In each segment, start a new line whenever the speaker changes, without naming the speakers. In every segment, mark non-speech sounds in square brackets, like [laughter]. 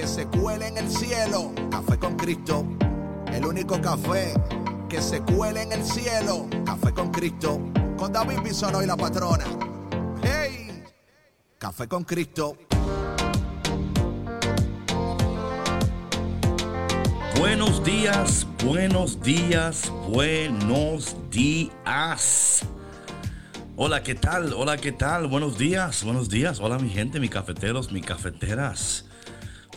que se cuele en el cielo. Café con Cristo, el único café que se cuele en el cielo. Café con Cristo, con David Bisono y la patrona. ¡Hey! Café con Cristo.
Buenos días, buenos días, buenos días. Hola, ¿qué tal? Hola, ¿qué tal? Buenos días, buenos días. Hola, mi gente, mis cafeteros, mis cafeteras.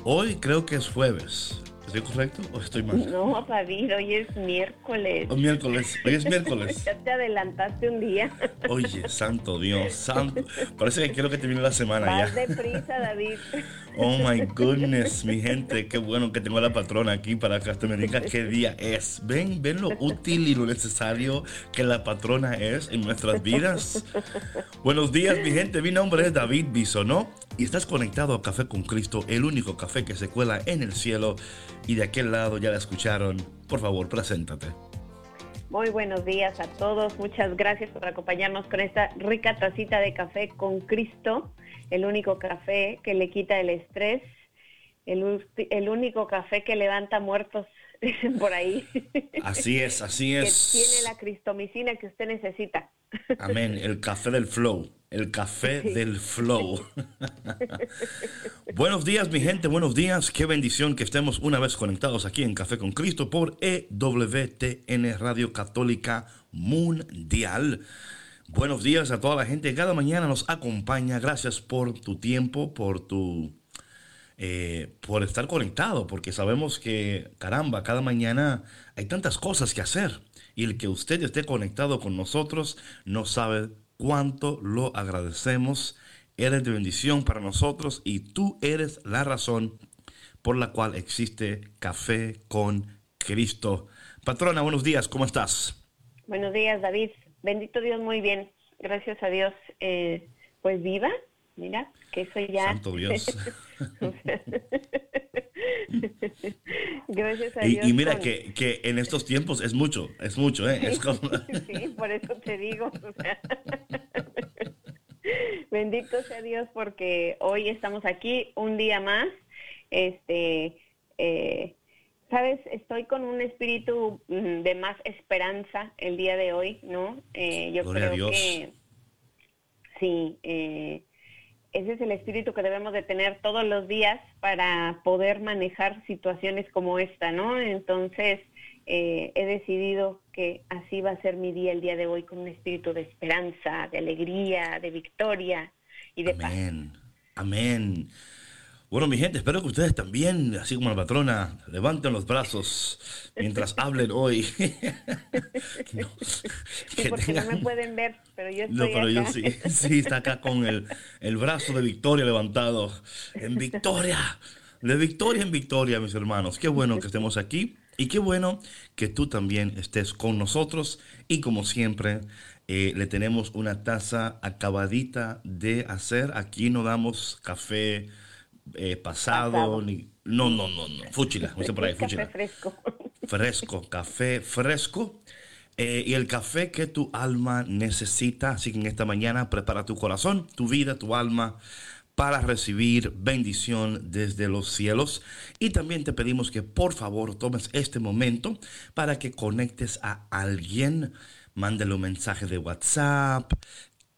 Hoy creo que es jueves. ¿Estoy correcto o estoy mal?
No, David, hoy es miércoles.
Oh, miércoles, hoy es miércoles. [laughs]
ya te adelantaste un día.
Oye, santo Dios, santo. Parece que quiero que termine la semana
Vas
ya.
deprisa, David. [laughs]
Oh my goodness, mi gente, qué bueno que tengo a la patrona aquí para que usted me diga qué día es. Ven, ven lo útil y lo necesario que la patrona es en nuestras vidas. Buenos días, mi gente. Mi nombre es David Bisonó y estás conectado a Café con Cristo, el único café que se cuela en el cielo. Y de aquel lado ya la escucharon. Por favor, preséntate.
Muy buenos días a todos. Muchas gracias por acompañarnos con esta rica tacita de café con Cristo, el único café que le quita el estrés, el, el único café que levanta muertos [laughs] por ahí.
Así es, así
que
es.
tiene la cristomicina que usted necesita.
Amén. El café del flow. El café del flow. buenos días, mi gente. Buenos días. Qué bendición que estemos una vez conectados aquí en Café con Cristo por EWTN Radio Católica Mundial. Buenos días a toda la gente que cada mañana nos acompaña. Gracias por tu tiempo, por tu eh, por estar conectado, porque sabemos que, caramba, cada mañana hay tantas cosas que hacer. Y el que usted esté conectado con nosotros no sabe cuánto lo agradecemos. Eres de bendición para nosotros y tú eres la razón por la cual existe Café con Cristo. Patrona, buenos días, ¿cómo estás?
Buenos días, David. Bendito Dios, muy bien. Gracias a Dios. Eh, pues viva, mira, que eso ya.
Santo [laughs] Dios. [laughs]
Gracias a
Y,
Dios.
y mira
con-
que, que en estos tiempos es mucho, es mucho, ¿eh? Es como... [laughs]
sí, por eso te digo. o sea. Bendito sea Dios porque hoy estamos aquí un día más. Este, eh, sabes, estoy con un espíritu mm, de más esperanza el día de hoy, ¿no? Eh, yo
Gloria a
creo
Dios.
que sí. Eh, ese es el espíritu que debemos de tener todos los días para poder manejar situaciones como esta, ¿no? Entonces, eh, he decidido que así va a ser mi día el día de hoy con un espíritu de esperanza, de alegría, de victoria y de paz.
Amén. Amén. Bueno, mi gente, espero que ustedes también, así como la patrona, levanten los brazos mientras [laughs] hablen hoy. No,
Sí, [laughs]
que
porque no
tengan-
me pueden ver, pero yo estoy
No, pero yo sí, sí, está acá con el, el brazo de victoria levantado. En victoria, de victoria en victoria, mis hermanos. Qué bueno que estemos aquí y qué bueno que tú también estés con nosotros. Y como siempre, eh, le tenemos una taza acabadita de hacer. Aquí no damos café eh, pasado,
Pasado.
ni... No, no, no, no. Fúchila, como dice por ahí, [laughs]
Café
fúchila
fresco.
fresco, café fresco. eh, y el café que tu alma necesita. Así que en esta mañana prepara tu corazón, tu vida, tu alma para recibir bendición desde los cielos. Y también te pedimos que por favor tomes este momento para que conectes a alguien. Mándale un mensaje de WhatsApp,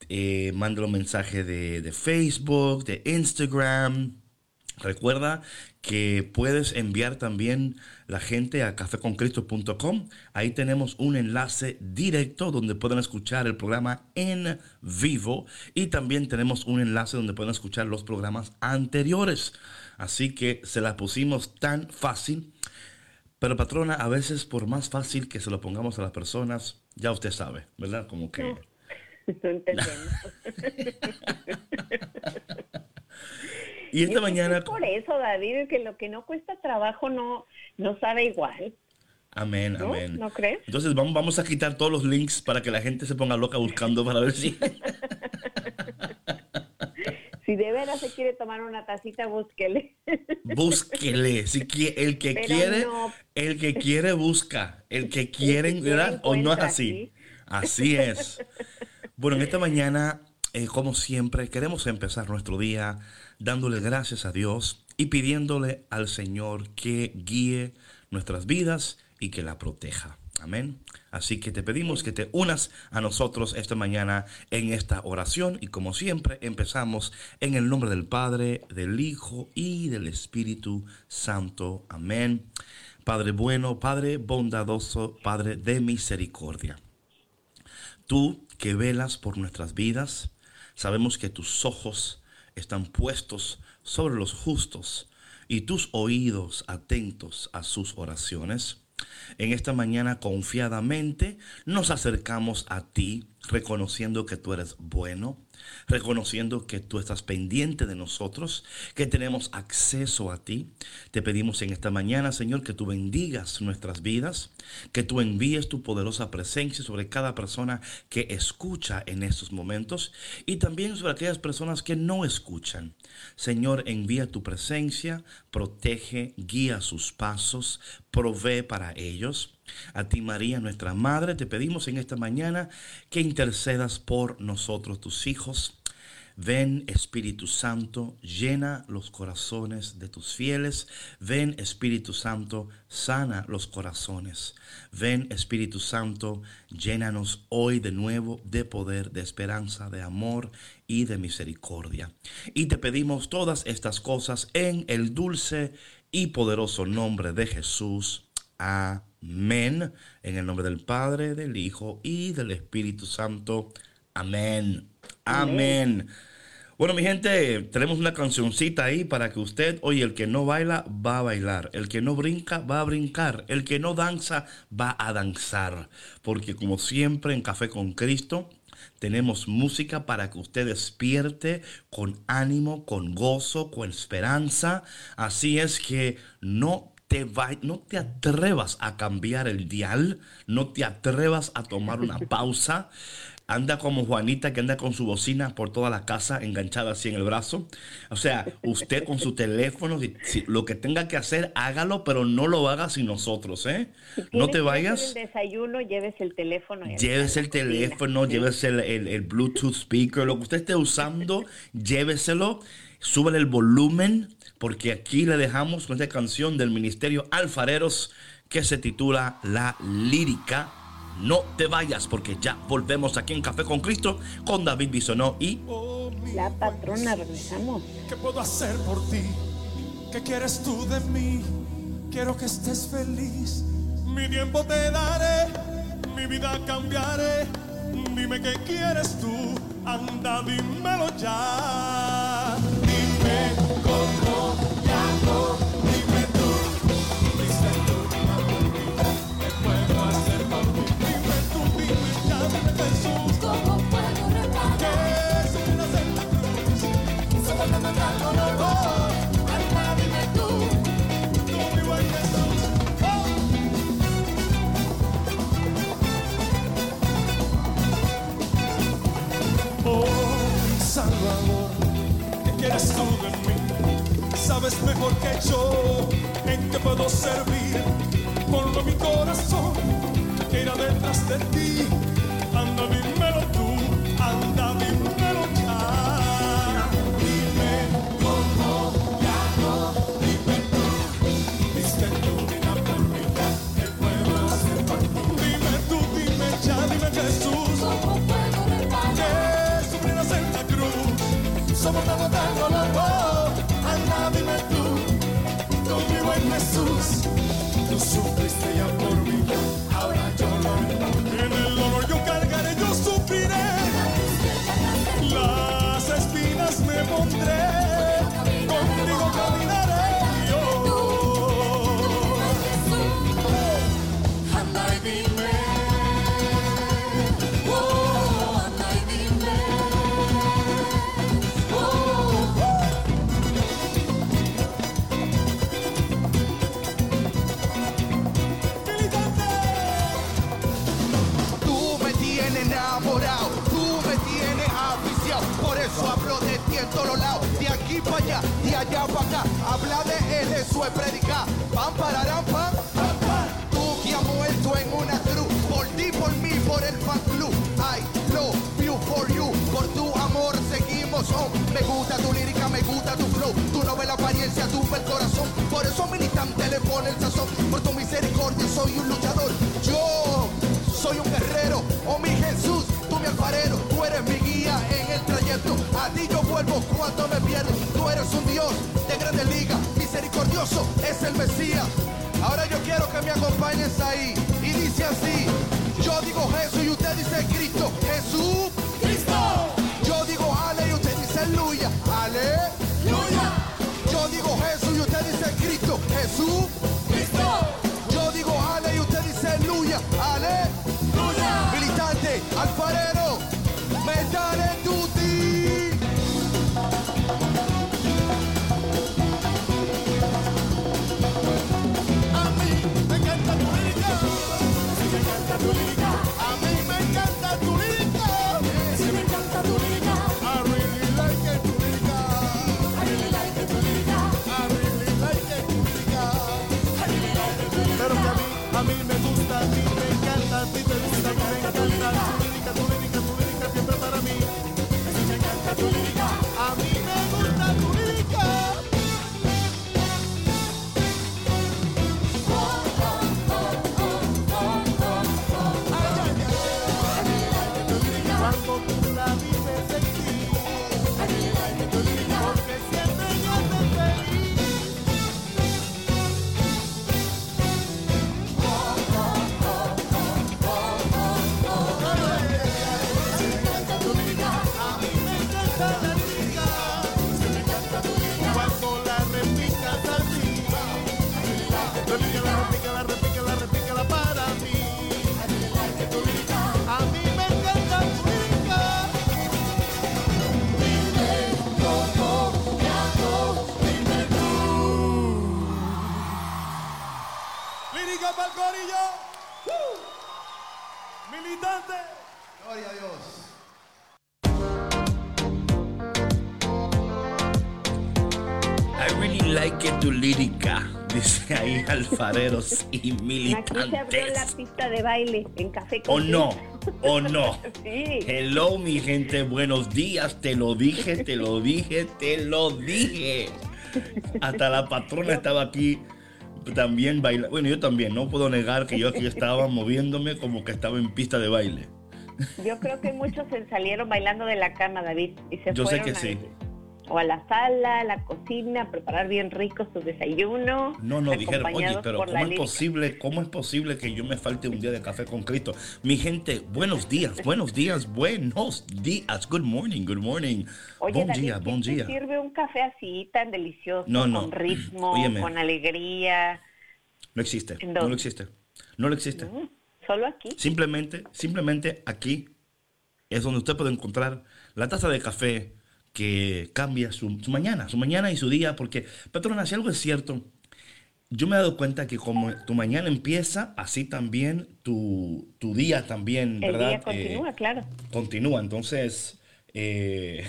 eh, mándale un mensaje de, de Facebook, de Instagram. Recuerda que puedes enviar también la gente a cafeconcristo.com. Ahí tenemos un enlace directo donde pueden escuchar el programa en vivo y también tenemos un enlace donde pueden escuchar los programas anteriores. Así que se la pusimos tan fácil. Pero patrona, a veces por más fácil que se lo pongamos a las personas, ya usted sabe, ¿verdad? Como que...
No entendemos. [laughs] [laughs]
y esta mañana...
por eso, David, que lo que no cuesta trabajo no, no sabe igual.
Amén, amén.
¿No crees?
Entonces vamos, vamos a quitar todos los links para que la gente se ponga loca buscando para ver si... [laughs]
si de veras se quiere tomar una tacita, búsquele.
Búsquele. Si el que quiere, el que quiere busca. El que quiere, ¿verdad? O no es así. Así es. Bueno, en esta mañana, eh, como siempre, queremos empezar nuestro día dándole gracias a Dios y pidiéndole al Señor que guíe nuestras vidas y que la proteja. Amén. Así que te pedimos que te unas a nosotros esta mañana en esta oración y como siempre empezamos en el nombre del Padre, del Hijo y del Espíritu Santo. Amén. Padre bueno, Padre bondadoso, Padre de misericordia. Tú que velas por nuestras vidas, sabemos que tus ojos están puestos sobre los justos y tus oídos atentos a sus oraciones. En esta mañana confiadamente nos acercamos a ti reconociendo que tú eres bueno, reconociendo que tú estás pendiente de nosotros, que tenemos acceso a ti. Te pedimos en esta mañana, Señor, que tú bendigas nuestras vidas, que tú envíes tu poderosa presencia sobre cada persona que escucha en estos momentos y también sobre aquellas personas que no escuchan. Señor, envía tu presencia, protege, guía sus pasos, provee para ellos. A ti María, nuestra Madre, te pedimos en esta mañana que intercedas por nosotros, tus hijos. Ven Espíritu Santo, llena los corazones de tus fieles. Ven Espíritu Santo, sana los corazones. Ven Espíritu Santo, llénanos hoy de nuevo de poder, de esperanza, de amor y de misericordia. Y te pedimos todas estas cosas en el dulce y poderoso nombre de Jesús. Amén. En el nombre del Padre, del Hijo y del Espíritu Santo. Amén. Amén. Bueno, mi gente, tenemos una cancioncita ahí para que usted, oye, el que no baila va a bailar, el que no brinca va a brincar, el que no danza va a danzar, porque como siempre en Café con Cristo tenemos música para que usted despierte con ánimo, con gozo, con esperanza. Así es que no te no te atrevas a cambiar el dial, no te atrevas a tomar una [laughs] pausa. Anda como Juanita que anda con su bocina por toda la casa enganchada así en el brazo. O sea, usted con su teléfono, lo que tenga que hacer, hágalo, pero no lo haga sin nosotros, ¿eh? no te vayas.
el desayuno, lleves el teléfono.
Lleves el teléfono, llévese el, el, Bluetooth speaker, lo que usted esté usando, [laughs] lléveselo, súbele el volumen, porque aquí le dejamos con esta canción del Ministerio Alfareros que se titula La Lírica no te vayas porque ya volvemos aquí en Café con Cristo con David Bisonó y
la patrona. Regresamos.
¿Qué puedo hacer por ti? ¿Qué quieres tú de mí? Quiero que estés feliz. Mi tiempo te daré, mi vida cambiaré. Dime qué quieres tú, anda, dímelo ya. Dime sabes mejor que yo en qué puedo servir. Ponlo mi corazón, que irá detrás de ti. Anda, dímelo tú, anda, dímelo Jesús,
allá para acá. Habla de él, eso es predicar. Pam, pararán, pam. Tú que has muerto en una cruz, por ti, por mí, por el fan club. I love you for you, por tu amor seguimos on. Me gusta tu lírica, me gusta tu flow. Tu no ves la apariencia, tú ves el corazón. Por eso militante le pone el sazón. Por tu misericordia soy un luchador. Yo soy un guerrero, oh mi Jesús, tú mi alfarero, tú eres mi en. A ti yo vuelvo cuando me pierdo. Tú eres un Dios de grande liga, misericordioso es el Mesías. Ahora yo quiero que me acompañes ahí y dice así. Yo digo Jesús y usted dice Cristo. Jesús, Cristo. Yo digo Ale y usted dice aleluya. Aleluya. Yo digo Jesús y usted dice Cristo. Jesús, Cristo. Yo digo Ale y usted dice aleluya. Aleluya. Militante, alfarero, metale tutti.
Alfareros y
Aquí se abrió la
militantes.
pista de baile en Café
¿O
con
no?
Queso.
¿O [laughs] no?
Sí.
Hello, mi gente, buenos días. Te lo dije, te lo dije, te lo dije. Hasta la patrona estaba aquí también bailando. Bueno, yo también, no puedo negar que yo aquí estaba moviéndome como que estaba en pista de baile.
Yo creo que muchos se salieron bailando de la cama, David, y se
Yo sé que
a-
sí.
O a la sala, a la cocina, a preparar bien rico su desayuno.
No, no, dijeron, oye, pero ¿cómo es posible, cómo es posible que yo me falte un día de café con Cristo? Mi gente, buenos días, buenos días, buenos días, good morning, good morning.
Oye,
buen
David,
día, buen
¿quién te
día.
sirve un café así tan delicioso,
No, no.
con ritmo,
Óyeme.
con alegría?
No existe,
¿En
no lo existe, no lo existe.
Mm, Solo aquí.
Simplemente, simplemente aquí es donde usted puede encontrar la taza de café que cambia su, su mañana, su mañana y su día, porque, patrona, si algo es cierto, yo me he dado cuenta que como tu mañana empieza, así también tu, tu día también,
El
¿verdad?
día continúa,
Eh,
claro.
continúa. Entonces, eh,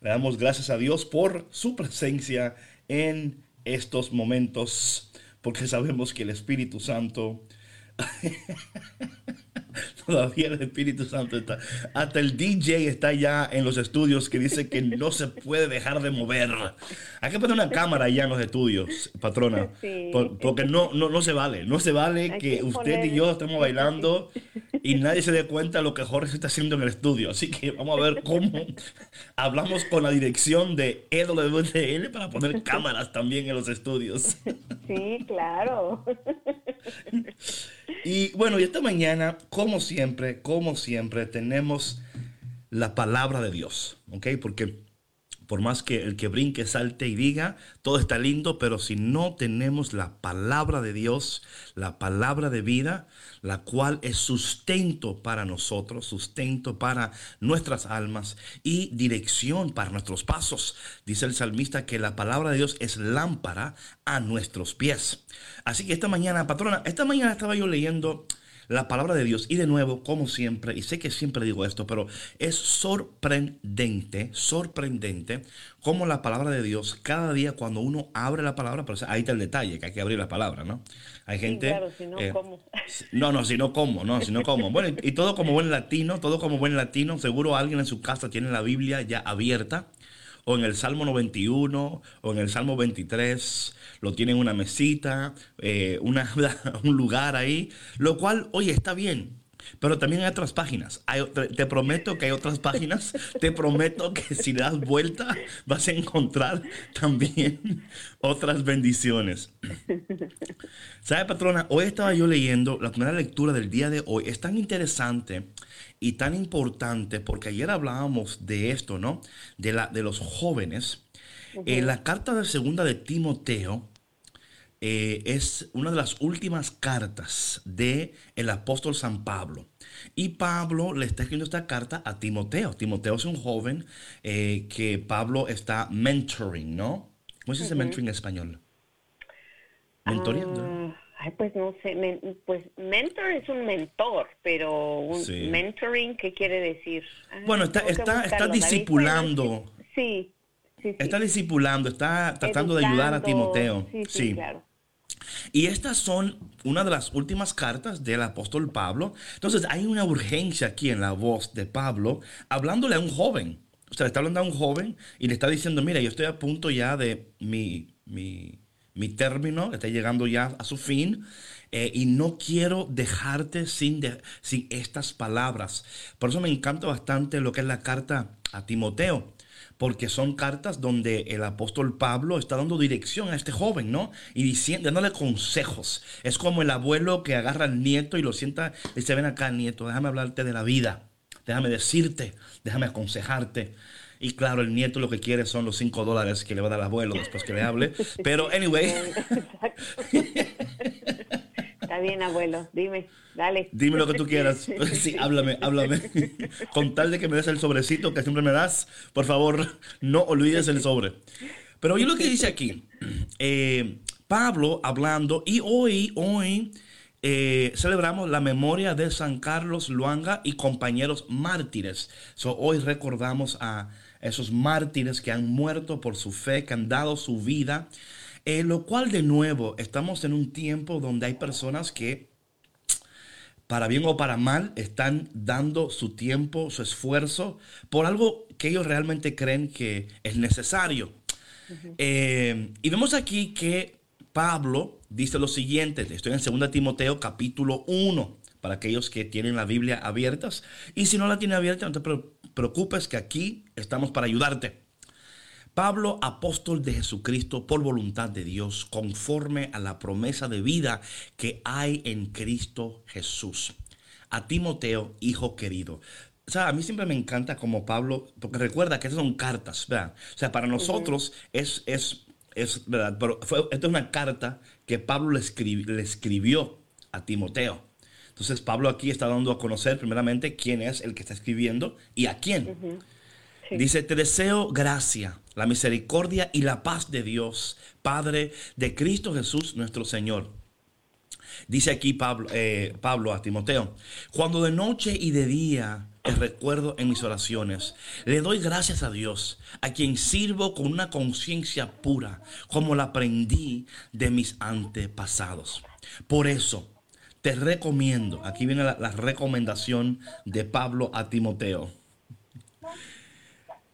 le damos gracias a Dios por su presencia en estos momentos, porque sabemos que el Espíritu Santo, [laughs] [laughs] todavía el Espíritu Santo está, hasta el DJ está ya en los estudios que dice que no se puede dejar de mover. Hay que poner una cámara ya en los estudios, patrona, [laughs]
Sí.
por- porque no, no, no se vale, no se vale que
que
usted y yo estemos bailando [laughs] y nadie se dé cuenta de lo que Jorge está haciendo en el estudio. Así que vamos a ver cómo hablamos con la dirección de EWTN para poner cámaras también en los estudios.
Sí, claro.
Y bueno, y esta mañana, como siempre, como siempre, tenemos la palabra de Dios, ¿ok? Porque por más que el que brinque, salte y diga, todo está lindo, pero si no tenemos la palabra de Dios, la palabra de vida, la cual es sustento para nosotros, sustento para nuestras almas y dirección para nuestros pasos. Dice el salmista que la palabra de Dios es lámpara a nuestros pies. Así que esta mañana, patrona, esta mañana estaba yo leyendo la palabra de Dios. Y de nuevo, como siempre, y sé que siempre digo esto, pero es sorprendente, sorprendente como la palabra de Dios, cada día cuando uno abre la palabra, pero ahí está el detalle, que hay que abrir la palabra, ¿no? Hay gente...
claro, si no, eh, ¿cómo?
No, no, si no, ¿cómo? No, si no, ¿cómo? Bueno, y todo como buen latino, todo como buen latino, seguro alguien en su casa tiene la Biblia ya abierta o en el Salmo 91 o en el Salmo 23, lo tienen una mesita, eh, [laughs] un lugar ahí, lo cual, oye, está bien. Pero también hay otras páginas. te prometo que hay otras páginas. Te prometo que si das vuelta vas a encontrar también otras bendiciones. ¿Sabe, patrona? Hoy estaba yo leyendo la primera lectura del día de hoy. Es tan interesante y tan importante porque ayer hablábamos de esto, ¿no? De, la, de los jóvenes. En la carta de segunda de Timoteo eh, es una de las últimas cartas de el apóstol San Pablo. Y Pablo le está escribiendo esta carta a Timoteo. Timoteo es un joven eh, que Pablo está mentoring, ¿no? ¿Cómo se dice mentoring en español?
Mentoreando. Ay, pues no sé, pues mentor es un mentor, pero un mentoring, ¿qué quiere decir?
bueno, está, está, está discipulando.
Sí, sí,
Está discipulando, está tratando de ayudar a Timoteo.
Sí, sí, claro.
Y estas son una de las últimas cartas del apóstol Pablo. Entonces hay una urgencia aquí en la voz de Pablo, hablándole a un joven. O sea, le está hablando a un joven y le está diciendo, mira, yo estoy a punto ya de mi, mi mi término está llegando ya a su fin. Eh, y no quiero dejarte sin, sin estas palabras. Por eso me encanta bastante lo que es la carta a Timoteo, porque son cartas donde el apóstol Pablo está dando dirección a este joven, ¿no? Y diciendo, dándole consejos. Es como el abuelo que agarra al nieto y lo sienta y dice, ven acá, nieto, déjame hablarte de la vida, déjame decirte, déjame aconsejarte. Y claro, el nieto lo que quiere son los 5 dólares que le va a dar el abuelo después que le hable. [laughs] Pero, anyway. [laughs]
Está bien, abuelo. Dime, dale.
Dime lo que tú quieras. [laughs] Sí, háblame, háblame. Con tal de que me des el sobrecito que siempre me das, por favor, no olvides el sobre. Pero oye lo que dice aquí. Eh, Pablo hablando, y hoy, hoy, eh, celebramos la memoria de San Carlos Luanga y compañeros mártires. So, hoy recordamos a esos mártires que han muerto por su fe, que han dado su vida. Eh, lo cual de nuevo estamos en un tiempo donde hay personas que, para bien o para mal, están dando su tiempo, su esfuerzo por algo que ellos realmente creen que es necesario. Eh, y vemos aquí que Pablo dice lo siguiente, estoy en 2 Timoteo capítulo 1, para aquellos que tienen la Biblia abiertas. Y si no la tiene abierta, no te preocupes que aquí estamos para ayudarte. Pablo, apóstol de Jesucristo por voluntad de Dios, conforme a la promesa de vida que hay en Cristo Jesús. A Timoteo, hijo querido. O sea, a mí siempre me encanta como Pablo, porque recuerda que esas son cartas, ¿verdad? O sea, para nosotros es, es, es, ¿verdad? Pero fue, esta es una carta que Pablo le, le escribió a Timoteo. Entonces Pablo aquí está dando a conocer primeramente quién es el que está escribiendo y a quién. Dice, te deseo gracia, la misericordia y la paz de Dios, Padre de Cristo Jesús nuestro Señor. Dice aquí Pablo, eh, Pablo a Timoteo, cuando de noche y de día te recuerdo en mis oraciones, le doy gracias a Dios, a quien sirvo con una conciencia pura, como la aprendí de mis antepasados. Por eso, te recomiendo, aquí viene la, recomendación de Pablo a Timoteo.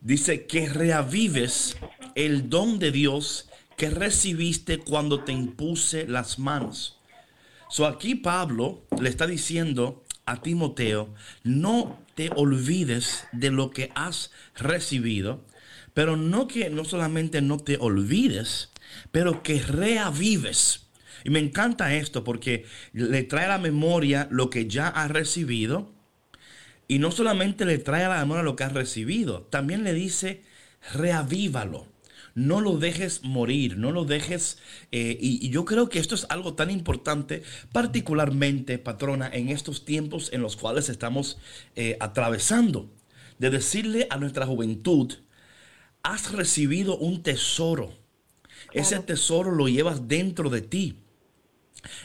Dice que reavives el don de Dios que recibiste cuando te impuse las manos. So aquí Pablo le está diciendo a Timoteo, no te olvides de lo que has recibido, pero no que no solamente no te olvides, pero que reavives. Y me encanta esto porque le trae a la memoria lo que ya ha recibido. Y no solamente le trae a la memoria lo que ha recibido, también le dice, reavívalo. No lo dejes morir, no lo dejes... Eh, y, yo creo que esto es algo tan importante, particularmente, patrona, en estos tiempos en los cuales estamos eh, atravesando. De decirle a nuestra juventud, has recibido un tesoro. Ese tesoro lo llevas dentro de ti.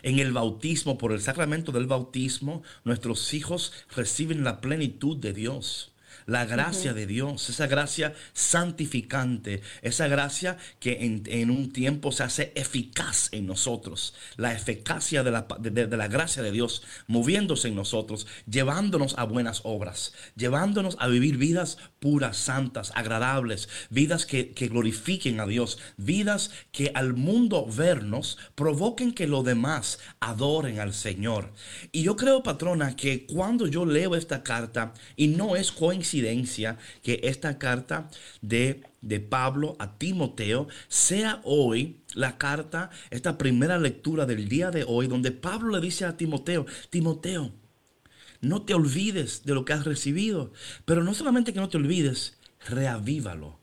En el bautismo, por el sacramento del bautismo, nuestros hijos reciben la plenitud de Dios la gracia de Dios, esa gracia santificante, esa gracia que en, un tiempo se hace eficaz en nosotros, la eficacia de la, de, la, gracia de Dios moviéndose en nosotros, llevándonos a buenas obras, llevándonos a vivir vidas puras, santas, agradables, vidas que, que glorifiquen a Dios, vidas que al mundo vernos provoquen que los demás adoren al Señor. Y yo creo, patrona, que cuando yo leo esta carta, y no es coincidencia, que esta carta de, de Pablo a Timoteo sea hoy la carta, esta primera lectura del día de hoy, donde Pablo le dice a Timoteo, Timoteo, no te olvides de lo que has recibido, pero no solamente que no te olvides, reavívalo.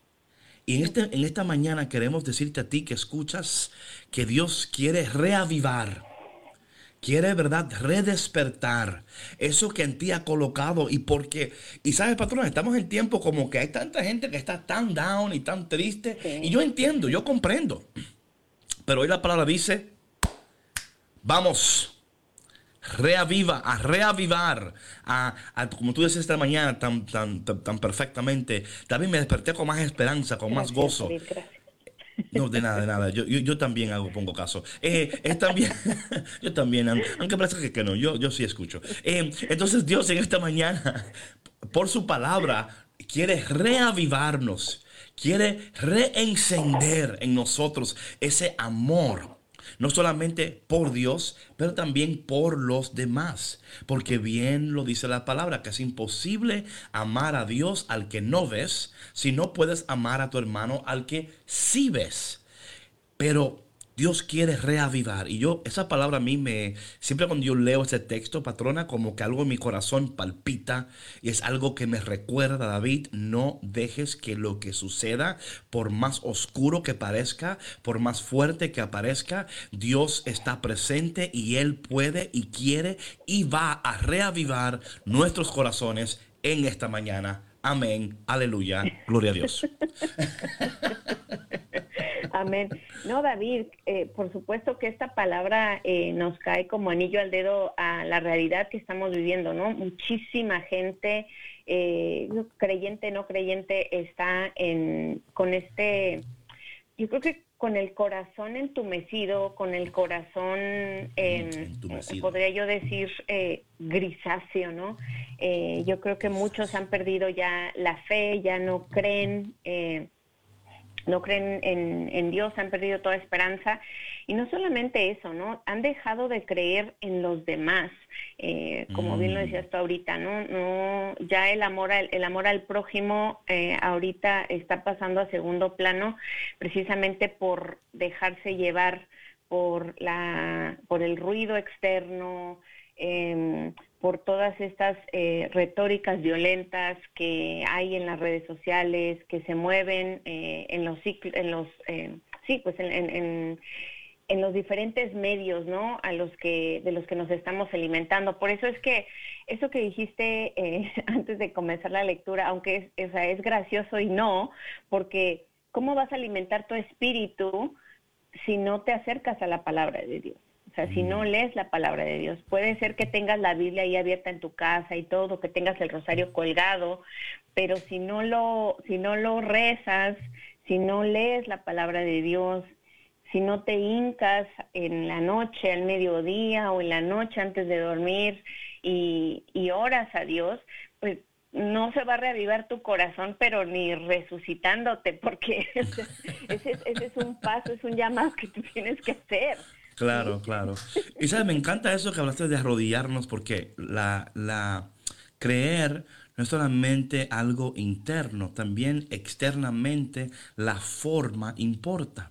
Y en, este, en esta mañana queremos decirte a ti que escuchas que Dios quiere reavivar quiere, ¿verdad?, redespertar eso que en ti ha colocado. Y porque, y sabes, patrón, estamos en tiempo como que hay tanta gente que está tan down y tan triste. Y yo entiendo, yo comprendo. Pero hoy la palabra dice, vamos. Reaviva, a reavivar, a, como tú dices esta mañana tan, tan, tan, perfectamente. También me desperté con más esperanza, con más gozo. No, de nada, de nada. Yo, yo, también hago, pongo caso. Eh, es también, [laughs] yo también, aunque parece que, no, yo, yo sí escucho. Eh, entonces Dios en esta mañana, [laughs] por su palabra, quiere reavivarnos, quiere reencender en nosotros ese amor no solamente por Dios, pero también por los demás. Porque bien lo dice la palabra, que es imposible amar a Dios al que no ves, si no puedes amar a tu hermano al que sí ves. Pero Dios quiere reavivar. Y yo, esa palabra a mí me, siempre cuando yo leo ese texto, patrona, como que algo en mi corazón palpita y es algo que me recuerda, David, no dejes que lo que suceda, por más oscuro que parezca, por más fuerte que aparezca, Dios está presente y Él puede y quiere y va a reavivar nuestros corazones en esta mañana. Amén. Aleluya. Gloria a Dios. [laughs]
Amén. No, David, eh, por supuesto que esta palabra eh, nos cae como anillo al dedo a la realidad que estamos viviendo, ¿no? Muchísima gente, eh, creyente, no creyente, está en, con este, yo creo que con el corazón entumecido, con el corazón, podría yo decir, grisáceo, ¿no? yo creo que muchos han perdido ya la fe, ya no creen no creen en, Dios, han perdido toda esperanza. Y no solamente eso, ¿no? Han dejado de creer en los demás, eh, como bien lo mm. decías tú ahorita, ¿no? no ya el amor al, el amor al prójimo eh, ahorita está pasando a segundo plano precisamente por dejarse llevar por, la, por el ruido externo, eh, por todas estas eh, retóricas violentas que hay en las redes sociales, que se mueven eh, en los ciclos, en los, eh, sí, pues en, en, los diferentes medios, ¿no? A los que, de los que nos estamos alimentando. Por eso es que eso que dijiste [laughs] antes de comenzar la lectura, aunque es gracioso y no, porque ¿cómo vas a alimentar tu espíritu si no te acercas a la palabra de Dios? Sea, si no lees la palabra de Dios, puede ser que tengas la Biblia ahí abierta en tu casa y todo, que tengas el rosario colgado, pero si no lo, si no lo rezas, si no lees la palabra de Dios, si no te hincas en la noche, al mediodía o en la noche antes de dormir y, y oras a Dios, pues no se va a reavivar tu corazón, pero ni resucitándote, porque [laughs] ese, ese, ese, es un paso, es un llamado que tú tienes que hacer.
Claro, claro. Y sabes, me encanta eso que hablaste de arrodillarnos porque la, la creer no es solamente algo interno, también externamente la forma importa.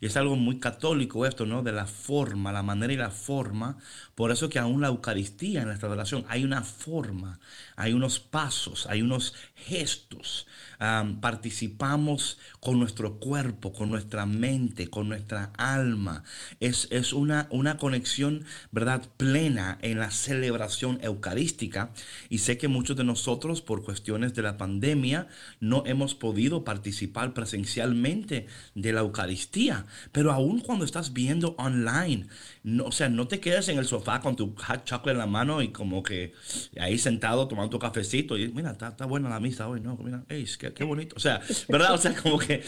Y es algo muy católico esto, ¿no? De la forma, la manera y la forma. Por eso que aún la Eucaristía en nuestra relación hay una forma, hay unos pasos, hay unos gestos. Participamos con nuestro cuerpo, con nuestra mente, con nuestra alma. Es, es una, una conexión, ¿verdad?, plena en la celebración eucarística. Y sé que muchos de nosotros, por cuestiones de la pandemia, no hemos podido participar presencialmente de la Eucaristía. Pero aún cuando estás viendo online, no, o sea, no te quedes en el sofá con tu hot chocolate en la mano y como que ahí sentado tomando tu cafecito y mira, está, está buena la misa hoy, ¿no? Mira, ey, qué, qué, bonito. O sea, ¿verdad? O sea, como que,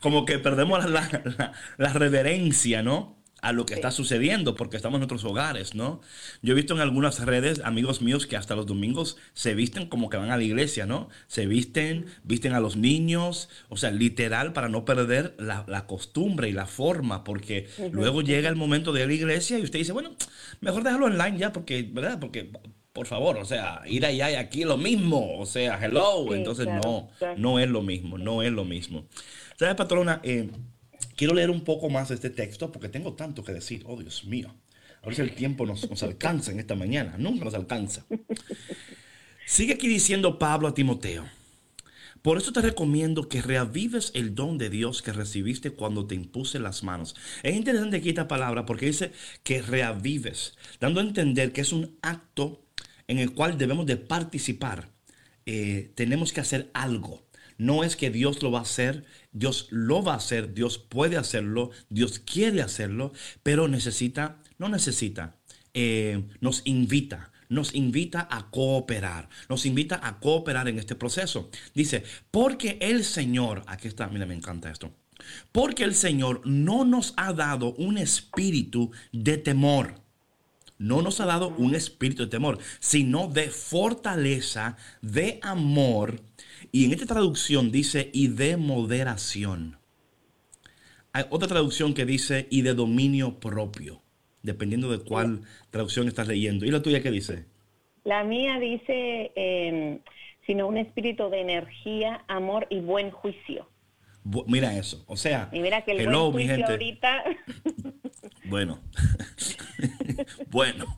como que perdemos la, la, la reverencia, ¿no? a lo que está sucediendo porque estamos en nuestros hogares, ¿no? Yo he visto en algunas redes amigos míos que hasta los domingos se visten como que van a la iglesia, ¿no? Se visten, visten a los niños, o sea, literal para no perder la, la costumbre y la forma, porque luego llega el momento de ir a la iglesia y usted dice, bueno, mejor déjalo online ya, porque, ¿verdad? Porque por favor, o sea, ir allá y aquí lo mismo, o sea, hello, entonces no, no es lo mismo, no es lo mismo. ¿Sabes, patrona? Eh, Quiero leer un poco más de este texto porque tengo tanto que decir. Oh, Dios mío. A ver si el tiempo nos, nos alcanza en esta mañana. Nunca nos alcanza. Sigue aquí diciendo Pablo a Timoteo. Por eso te recomiendo que reavives el don de Dios que recibiste cuando te impuse las manos. Es interesante aquí esta palabra porque dice que reavives, dando a entender que es un acto en el cual debemos de participar. Eh, tenemos que hacer algo. No es que Dios lo va a hacer, Dios lo va a hacer, Dios puede hacerlo, Dios quiere hacerlo, pero necesita, no necesita, eh, nos invita, nos invita a cooperar, nos invita a cooperar en este proceso. Dice, porque el Señor, aquí está, mira, me encanta esto, porque el Señor no nos ha dado un espíritu de temor. No nos ha dado un espíritu de temor, sino de fortaleza, de amor y en esta traducción dice y de moderación. Hay otra traducción que dice y de dominio propio, dependiendo de cuál traducción estás leyendo. ¿Y la tuya qué dice?
La mía dice, eh, sino un espíritu de energía, amor y buen juicio.
Mira eso, o sea,
y mira que el buen juicio ahorita [laughs]
Bueno, [laughs] bueno.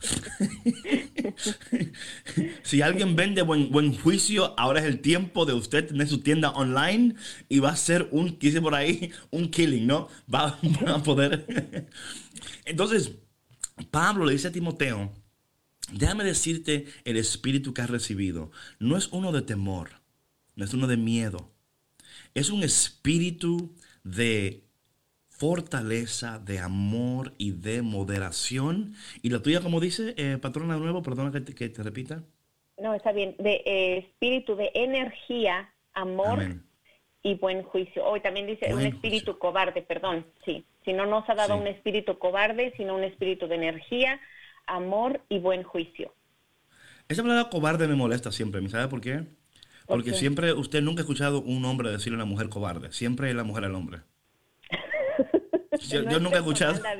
[laughs] si alguien vende buen, buen juicio, ahora es el tiempo de usted tener su tienda online y va a ser un, dice por ahí, un killing, ¿no? Va, a poder. Entonces, Pablo le dice a Timoteo, déjame decirte el espíritu que has recibido. No es uno de temor, no es uno de miedo. Es un espíritu de fortaleza, de amor y de moderación. ¿Y la tuya, como dice, eh, patrona de nuevo? Perdona que te, que te, repita.
No, está bien. De eh, espíritu de energía, amor y buen juicio. Hoy también dice un espíritu cobarde, perdón. Sí, si no nos ha dado un espíritu cobarde, sino un espíritu de energía, amor y buen juicio.
Esa palabra cobarde me molesta siempre. ¿Me sabe por qué? Porque siempre, usted nunca ha escuchado un hombre decirle a una mujer cobarde. Siempre es la mujer al hombre. [laughs] Yo, nunca he escuchado. [laughs]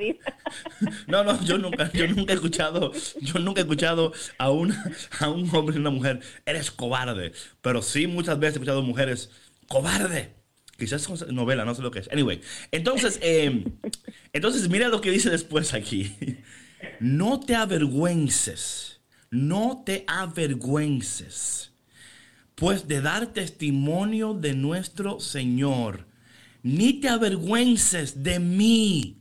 No, no, yo nunca, yo nunca he escuchado, yo nunca he escuchado a, una, a un hombre y una mujer, eres cobarde. Pero sí muchas veces he escuchado mujeres, cobarde. Quizás es novela, no sé lo que es. Anyway, entonces, [laughs] em, entonces mira lo que dice después aquí. No te avergüences, no te avergüences, pues de dar testimonio de nuestro Señor ni te avergüences de mí.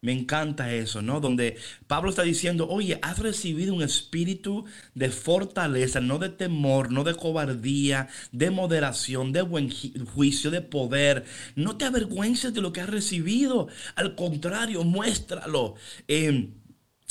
Me encanta eso, ¿no? Donde Pablo está diciendo, oye, has recibido un espíritu de fortaleza, no de temor, no de cobardía, de moderación, de buen juicio, de poder. No te avergüences de lo que has recibido. Al contrario, muéstralo. Eh,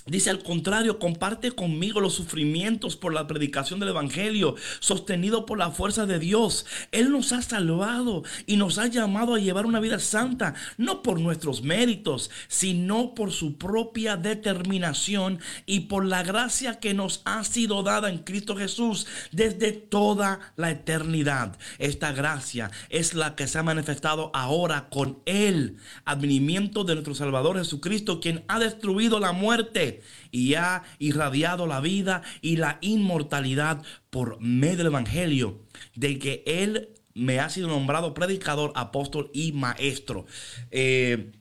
Dice al contrario, comparte conmigo los sufrimientos por la predicación del Evangelio, sostenido por la fuerza de Dios. Él nos ha salvado y nos ha llamado a llevar una vida santa, no por nuestros méritos, sino por su propia determinación y por la gracia que nos ha sido dada en Cristo Jesús desde toda la eternidad. Esta gracia es la que se ha manifestado ahora con el advenimiento de nuestro Salvador Jesucristo, quien ha destruido la muerte y ha irradiado la vida y la inmortalidad por medio del Evangelio, de que Él me ha sido nombrado predicador, apóstol y maestro. Eh,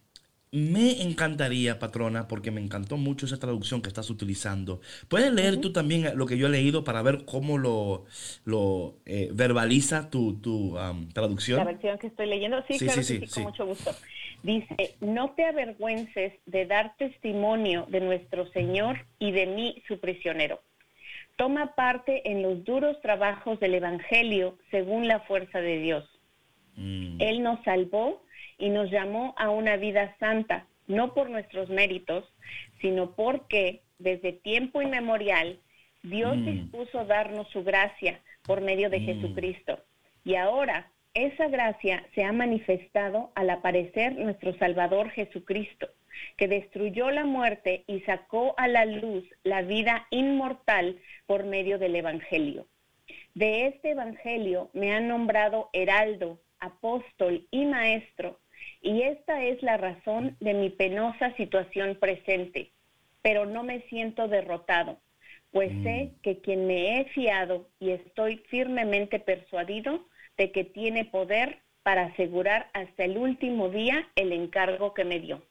me encantaría, patrona, porque me encantó mucho esa traducción que estás utilizando. ¿Puedes leer tú también lo que yo he leído para ver cómo lo, lo eh, verbaliza tu, tu traducción?
La versión que estoy leyendo, sí, claro sí, sí, con mucho gusto. Dice, no te avergüences de dar testimonio de nuestro Señor y de mí, su prisionero. Toma parte en los duros trabajos del Evangelio según la fuerza de Dios. Mm. Él nos salvó y nos llamó a una vida santa, no por nuestros méritos, sino porque desde tiempo inmemorial Dios mm. dispuso darnos su gracia por medio de mm. Jesucristo. Y ahora esa gracia se ha manifestado al aparecer nuestro Salvador Jesucristo, que destruyó la muerte y sacó a la luz la vida inmortal por medio del Evangelio. De este Evangelio me han nombrado heraldo, apóstol y maestro, y esta es la razón de mi penosa situación presente, pero no me siento derrotado, pues sé mm. que quien me he fiado y estoy firmemente persuadido de que tiene poder para asegurar hasta el último día el encargo que me dio.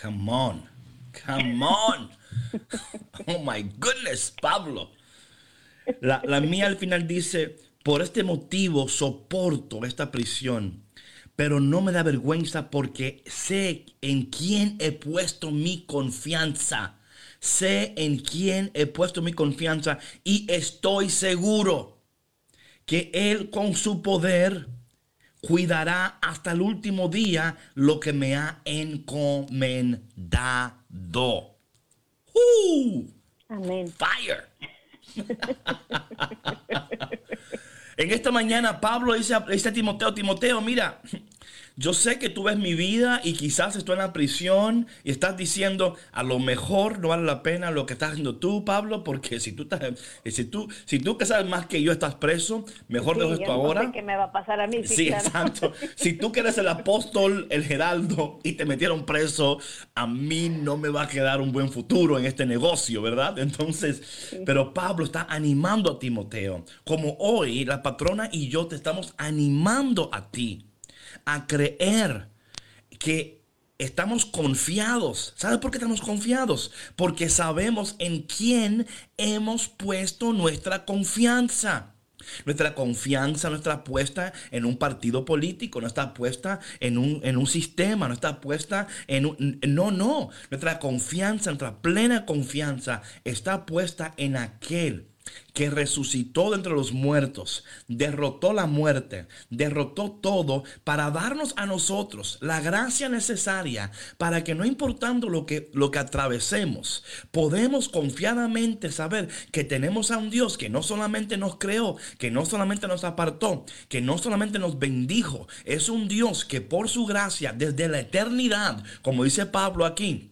Come on, come on. oh my goodness, Pablo. La, la mía al final dice, por este motivo soporto esta prisión, pero no me da vergüenza porque sé en quién he puesto mi confianza. Sé en quién he puesto mi confianza y estoy seguro que Él con su poder cuidará hasta el último día lo que me ha encomendado. ¡Uh!
Amén.
Fire. [laughs] en esta mañana Pablo dice, dice a Timoteo, Timoteo, mira, yo sé que tú ves mi vida y quizás estoy en la prisión y estás diciendo, a lo mejor no vale la pena lo que estás haciendo tú, Pablo, porque si tú estás, si tú, si tú que sabes más que yo estás preso, mejor dejo esto ahora.
Sé qué me va a pasar a mí.
Sí, exacto. [laughs] si tú que eres el apóstol, el geraldo y te metieron preso, a mí no me va a quedar un buen futuro en este negocio, ¿verdad? Entonces, pero Pablo está animando a Timoteo, como hoy la patrona y yo te estamos animando a ti a creer que estamos confiados. ¿Sabes por qué estamos confiados? Porque sabemos en quién hemos puesto nuestra confianza. Nuestra confianza no está puesta en un partido político, no está puesta en un, en un sistema, no está puesta en un... No, no. Nuestra confianza, nuestra plena confianza está puesta en aquel que resucitó de entre los muertos, derrotó la muerte, derrotó todo para darnos a nosotros la gracia necesaria para que no importando lo que, lo que atravesemos, podemos confiadamente saber que tenemos a un Dios que no solamente nos creó, que no solamente nos apartó, que no solamente nos bendijo, es un Dios que por su gracia desde la eternidad, como dice Pablo aquí,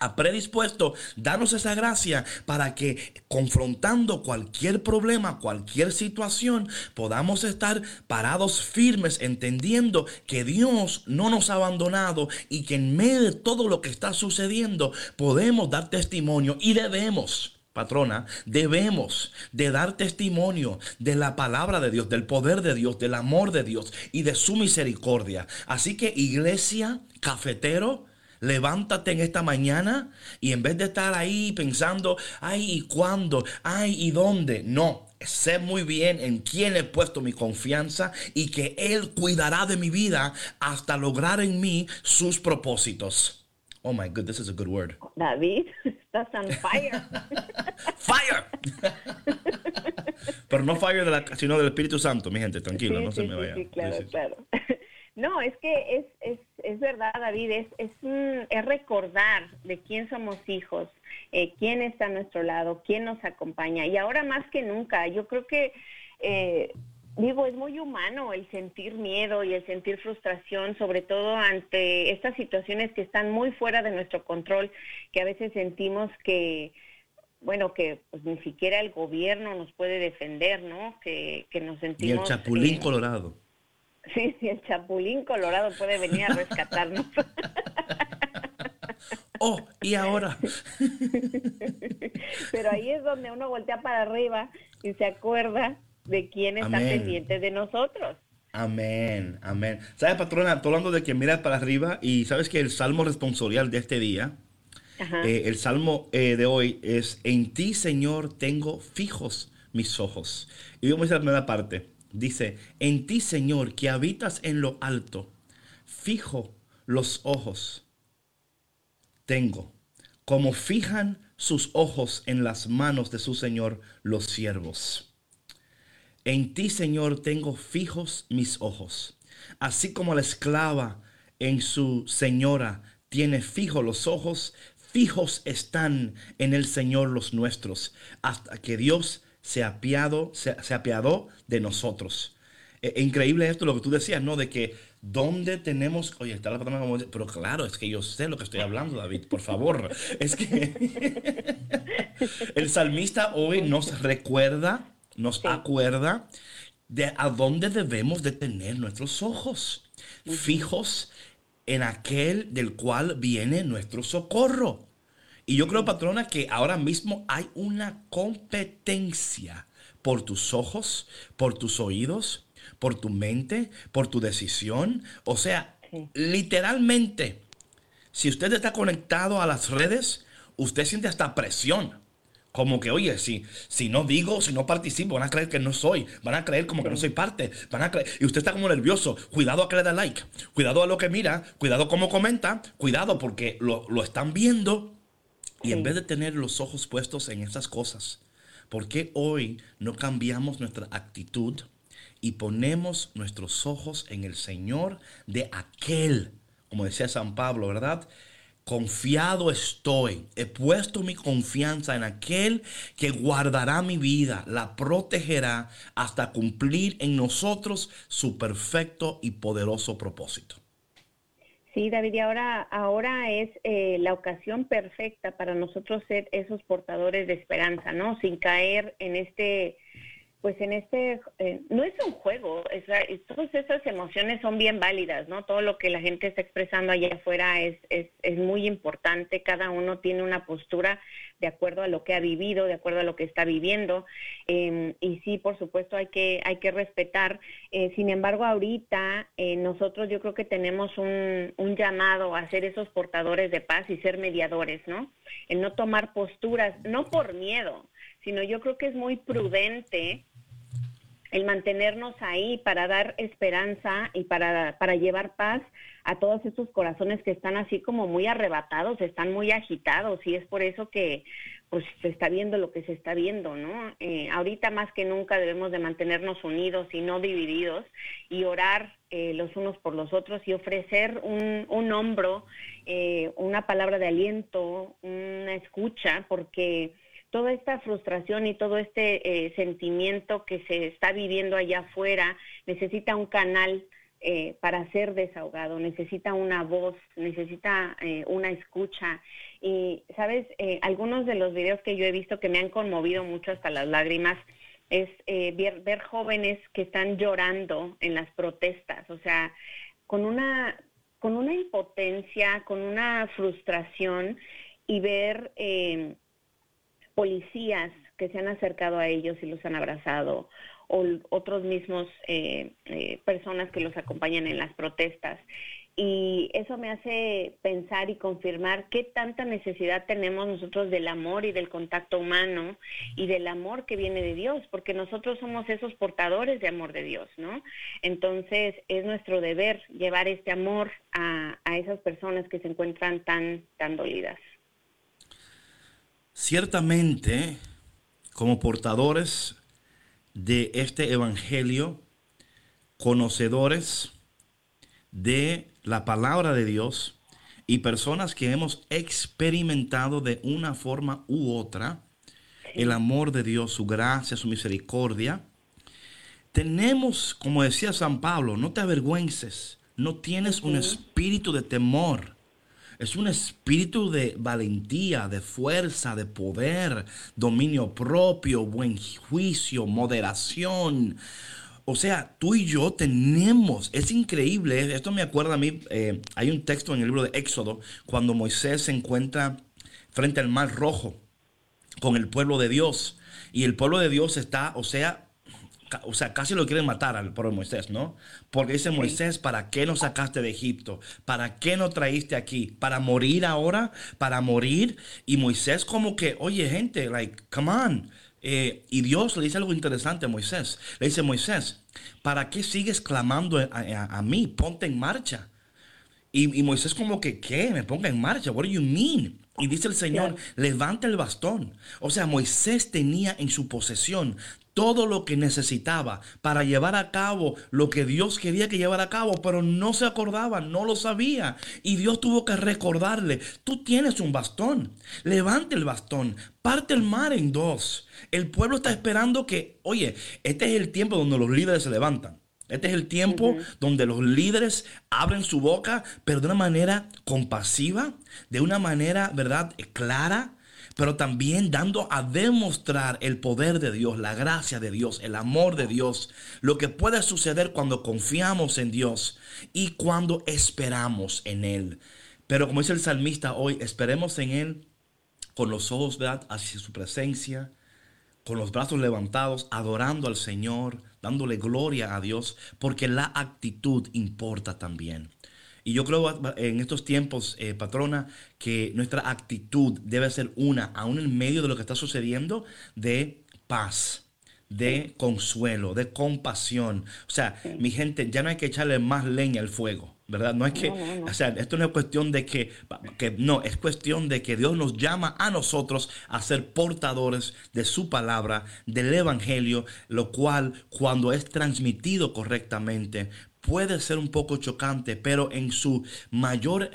ha predispuesto darnos esa gracia para que confrontando cualquier problema, cualquier situación, podamos estar parados firmes entendiendo que Dios no nos ha abandonado y que en medio de todo lo que está sucediendo podemos dar testimonio y debemos patrona, debemos de dar testimonio de la palabra de Dios, del poder de Dios, del amor de Dios y de su misericordia. Así que iglesia, cafetero, Levántate en esta mañana y en vez de estar ahí pensando, ay, ¿y cuándo? Ay, ¿y dónde? No, sé muy bien en quién he puesto mi confianza y que Él cuidará de mi vida hasta lograr en mí sus propósitos. Oh my God, this is a good word.
David, estás on fire. [laughs]
fire. Pero no fire de la, sino del Espíritu Santo, mi gente, tranquilo, no se me vaya.
Sí, claro, claro. No, es que es, es, es verdad, David, es, es, es recordar de quién somos hijos, eh, quién está a nuestro lado, quién nos acompaña. Y ahora más que nunca, yo creo que, eh, digo, es muy humano el sentir miedo y el sentir frustración, sobre todo ante estas situaciones que están muy fuera de nuestro control, que a veces sentimos que, bueno, que pues, ni siquiera el gobierno nos puede defender, ¿no? Que, que nos sentimos...
Y el chapulín eh, colorado
Sí, sí, el chapulín colorado puede venir a rescatarnos. [laughs]
oh, y ahora. [laughs]
Pero ahí es donde uno voltea para arriba y se acuerda de quién está pendiente de nosotros.
Amén, amén. ¿Sabes, patrona? Estoy hablando de que miras para arriba y sabes que el salmo responsorial de este día, eh, el salmo eh, de hoy es, en ti, Señor, tengo fijos mis ojos. Y vamos a la primera parte. Dice, en ti Señor, que habitas en lo alto, fijo los ojos tengo, como fijan sus ojos en las manos de su Señor los siervos. En ti, Señor, tengo fijos mis ojos. Así como la esclava en su señora tiene fijos los ojos, fijos están en el Señor los nuestros, hasta que Dios se apiado, se, apiadó de nosotros. E, e increíble esto, lo que tú decías, ¿no? De que ¿Dónde tenemos? Oye, está la como. Pero claro, es que yo sé lo que estoy hablando, David, por favor. [laughs] es que [laughs] el salmista hoy nos recuerda, nos acuerda de a dónde debemos de tener nuestros ojos fijos en aquel del cual viene nuestro socorro. Y yo creo, patrona, que ahora mismo hay una competencia por tus ojos, por tus oídos, por tu mente, por tu decisión. O sea, literalmente, si usted está conectado a las redes, usted siente hasta presión. Como que, oye, si, si no digo, si no participo, van a creer que no soy, van a creer como que no soy parte, van a creer, y usted está como nervioso, cuidado a que le da like, cuidado a lo que mira, cuidado cómo comenta, cuidado porque lo, están viendo, y en vez de tener los ojos puestos en esas cosas, ¿por qué hoy no cambiamos nuestra actitud? y ponemos nuestros ojos en el Señor de aquel, como decía San Pablo, ¿verdad? Confiado estoy, he puesto mi confianza en aquel que guardará mi vida, la protegerá hasta cumplir en nosotros su perfecto y poderoso propósito.
Sí, David, y ahora, ahora es eh, la ocasión perfecta para nosotros ser esos portadores de esperanza, ¿no? Sin caer en este pues en este, eh, no es un juego, todas esas emociones son bien válidas, ¿no? Todo lo que la gente está expresando allá afuera es, es, es, muy importante, cada uno tiene una postura de acuerdo a lo que ha vivido, de acuerdo a lo que está viviendo, em, y sí, por supuesto, hay que, hay que respetar. Eh, sin embargo, ahorita eh, nosotros yo creo que tenemos un, un llamado a ser esos portadores de paz y ser mediadores, ¿no? En no tomar posturas, no por miedo, sino yo creo que es muy prudente el mantenernos ahí para dar esperanza y para, para llevar paz a todos estos corazones que están así como muy arrebatados, están muy agitados y es por eso que pues se está viendo lo que se está viendo, ¿no? Eh, ahorita más que nunca debemos de mantenernos unidos y no divididos y orar eh, los unos por los otros y ofrecer un, un hombro, eh, una palabra de aliento, una escucha, porque toda esta frustración y todo este eh, sentimiento que se está viviendo allá afuera necesita un canal eh, para ser desahogado, necesita una voz, necesita eh, una escucha. Y, sabes, algunos de los videos que yo he visto que me han conmovido mucho hasta las lágrimas es ver, ver jóvenes que están llorando en las protestas, o sea, con una, con una impotencia, con una frustración y ver policías que se han acercado a ellos y los han abrazado, o otros mismos eh, eh, personas que los acompañan en las protestas. Y eso me hace pensar y confirmar qué tanta necesidad tenemos nosotros del amor y del contacto humano y del amor que viene de Dios, porque nosotros somos esos portadores de amor de Dios, ¿no? Entonces es nuestro deber llevar este amor a, a esas personas que se encuentran tan, tan dolidas.
Ciertamente, como portadores de este Evangelio, conocedores de la palabra de Dios y personas que hemos experimentado de una forma u otra el amor de Dios, su gracia, su misericordia, tenemos, como decía San Pablo, no te avergüences, no tienes un espíritu de temor es un espíritu de valentía, de fuerza, de poder, dominio propio, buen juicio, moderación. O sea, tú y yo tenemos, es increíble, esto me acuerda a mí, eh, hay un texto en el libro de Éxodo, cuando Moisés se encuentra frente al mar rojo con el pueblo de Dios. Y el pueblo de Dios está, o sea, o sea, casi lo quieren matar al de Moisés, ¿no? Porque dice Moisés, ¿para qué nos sacaste de Egipto? ¿Para qué nos traíste aquí? ¿Para morir ahora? ¿Para morir? Y Moisés como que, oye gente, like, come on. Eh, y Dios le dice algo interesante a Moisés. Le dice, Moisés, ¿para qué sigues clamando a, mí? Ponte en marcha. Y, y, Moisés como que, ¿qué? Me ponga en marcha. What do you mean? Y dice el Señor, levanta el bastón. O sea, Moisés tenía en su posesión todo lo que necesitaba para llevar a cabo lo que Dios quería que llevara a cabo, pero no se acordaba, no lo sabía. Y Dios tuvo que recordarle, tú tienes un bastón, levante el bastón, parte el mar en dos. El pueblo está esperando que, oye, este es el tiempo donde los líderes se levantan. Este es el tiempo donde los líderes abren su boca, pero de una manera compasiva, de una manera, ¿verdad?, clara, pero también dando a demostrar el poder de Dios, la gracia de Dios, el amor de Dios, lo que puede suceder cuando confiamos en Dios y cuando esperamos en Él. Pero como dice el salmista hoy, esperemos en Él con los ojos ¿verdad? hacia su presencia, con los brazos levantados, adorando al Señor, dándole gloria a Dios, porque la actitud importa también. Y yo creo en estos tiempos, eh, patrona, que nuestra actitud debe ser una, aún en medio de lo que está sucediendo, de paz de consuelo, de compasión. O sea, mi gente, ya no hay que echarle más leña al fuego, ¿verdad? No es que, o sea, esto no es cuestión de que, que, no, es cuestión de que Dios nos llama a nosotros a ser portadores de su palabra, del Evangelio, lo cual cuando es transmitido correctamente puede ser un poco chocante, pero en su mayor...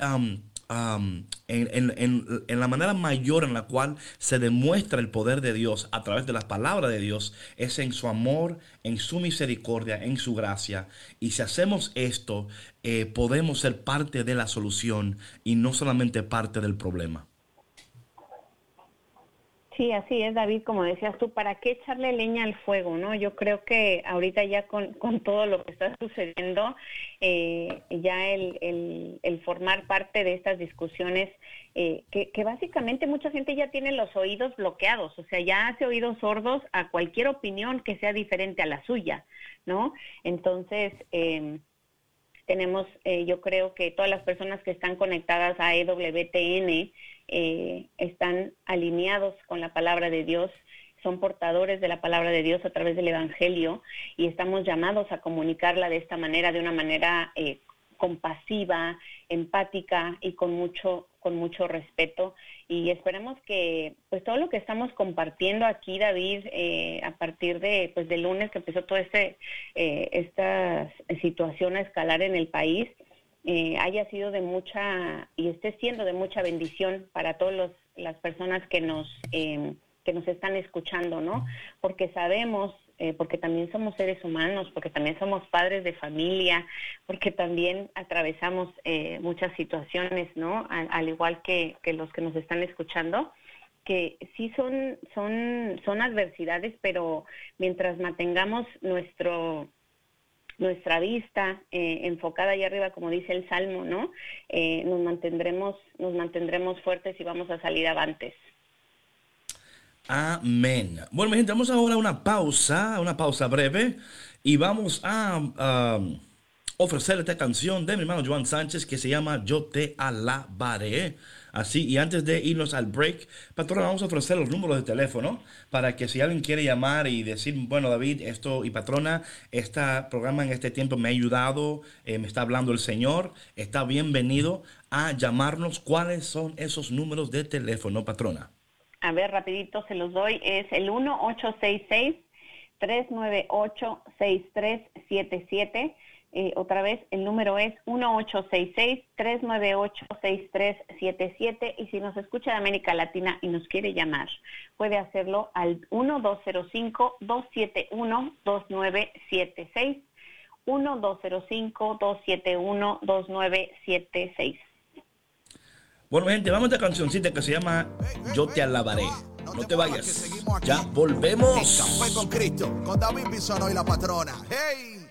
en, la manera mayor en la cual se demuestra el poder de Dios a través de las palabras de Dios es en su amor, en su misericordia, en su gracia. Y si hacemos esto, eh, podemos ser parte de la solución y no solamente parte del problema.
Sí, así es, David, como decías tú, ¿para qué echarle leña al fuego? no? Yo creo que ahorita ya con, con todo lo que está sucediendo, eh, ya el, el, el, formar parte de estas discusiones, eh, que, básicamente mucha gente ya tiene los oídos bloqueados, o sea, ya hace oídos sordos a cualquier opinión que sea diferente a la suya, ¿no? Entonces, eh, tenemos, yo creo que todas las personas que están conectadas a EWTN eh, están alineados con la palabra de Dios, son portadores de la palabra de Dios a través del Evangelio y estamos llamados a comunicarla de esta manera, de una manera eh, compasiva, empática y con mucho, con mucho respeto. Y esperemos que pues todo lo que estamos compartiendo aquí, David, eh, a partir de pues del lunes que empezó toda este, eh, esta situación a escalar en el país, eh, haya sido de mucha y esté siendo de mucha bendición para todas las personas que nos que nos están escuchando, ¿no? Porque sabemos eh, porque también somos seres humanos, porque también somos padres de familia, porque también atravesamos eh, muchas situaciones, ¿no? Al, igual que, los que nos están escuchando, que sí son, son, son adversidades, pero mientras mantengamos nuestro nuestra vista eh, enfocada allá arriba, como dice el Salmo, ¿no? nos mantendremos, nos mantendremos fuertes y vamos a salir avantes.
Amén. Bueno, mi gente, vamos ahora a una pausa, una pausa breve, y vamos a ofrecer esta canción de mi hermano Joan Sánchez que se llama Yo te alabaré. Así, y antes de irnos al break, patrona, vamos a ofrecer los números de teléfono para que si alguien quiere llamar y decir, bueno, David, esto y patrona, este programa en este tiempo me ha ayudado, eh, me está hablando el Señor, está bienvenido a llamarnos. ¿Cuáles son esos números de teléfono, patrona?
a ver, rapidito se los doy, es el 1866-398-6377. Eh, otra vez, el número es 1866-398-6377 y si nos escucha de América Latina y nos quiere llamar, puede hacerlo al 1205-271-2976. 1205-271-2976.
Bueno, gente, vamos a esta cancioncita que se llama Yo te alabaré. No te vayas. Ya volvemos.
Café con Cristo, con David y la patrona. ¡Hey!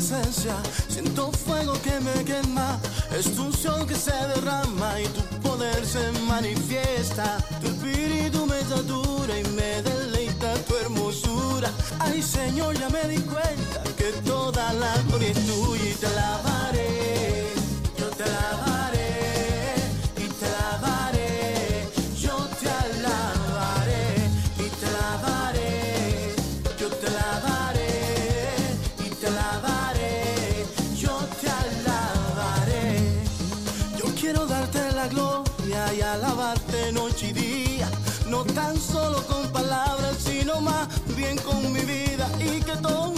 Siento fuego que me quema, es tu sol que se derrama y tu poder se manifiesta, tu espíritu me satura y me deleita, tu
hermosura. Ay Señor, ya me di cuenta que toda la gloria es tuya alabarte noche y día, no tan solo con palabras, sino más bien con mi vida y que todo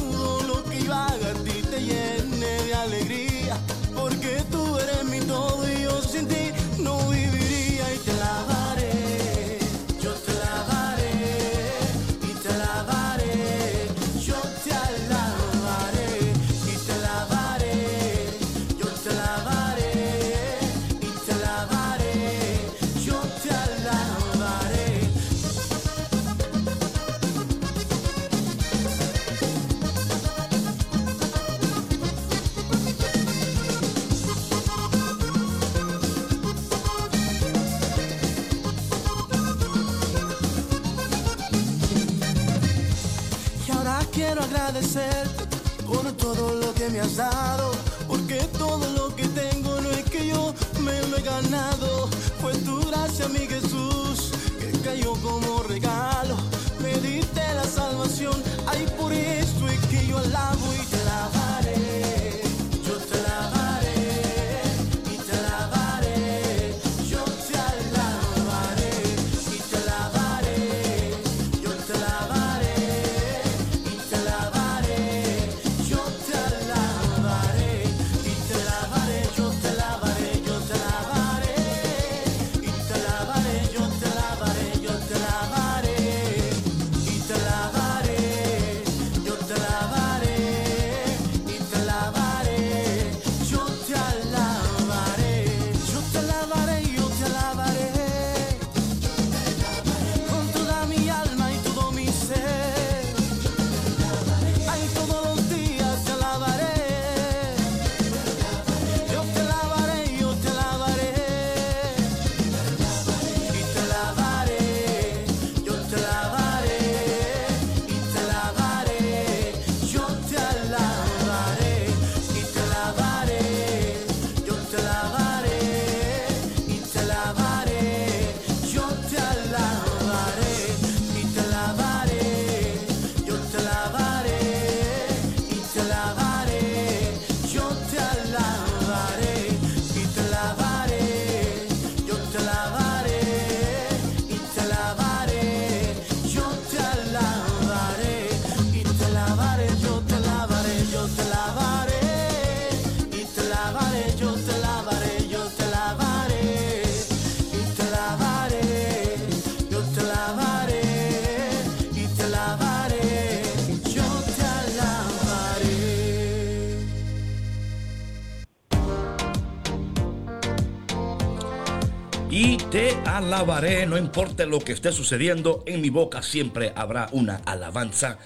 alabaré, no
importa lo que esté sucediendo, en mi boca siempre habrá una alabanza.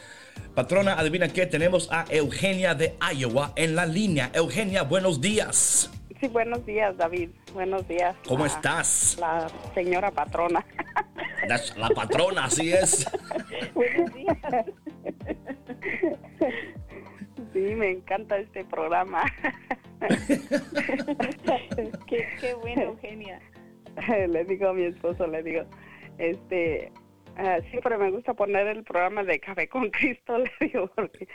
Patrona, adivina qué, tenemos a Eugenia de Iowa en la línea. Eugenia, buenos días.
Sí, buenos días, David. Buenos días.
¿Cómo estás?
La señora patrona.
La, la patrona, así es. [laughs]
buenos días. Sí, me encanta este programa. [laughs] [laughs]
Qué, qué bueno, Eugenia. [laughs]
le digo a mi esposo, le digo, este, ah, siempre me gusta poner el programa de Café con Cristo, [laughs] le digo, porque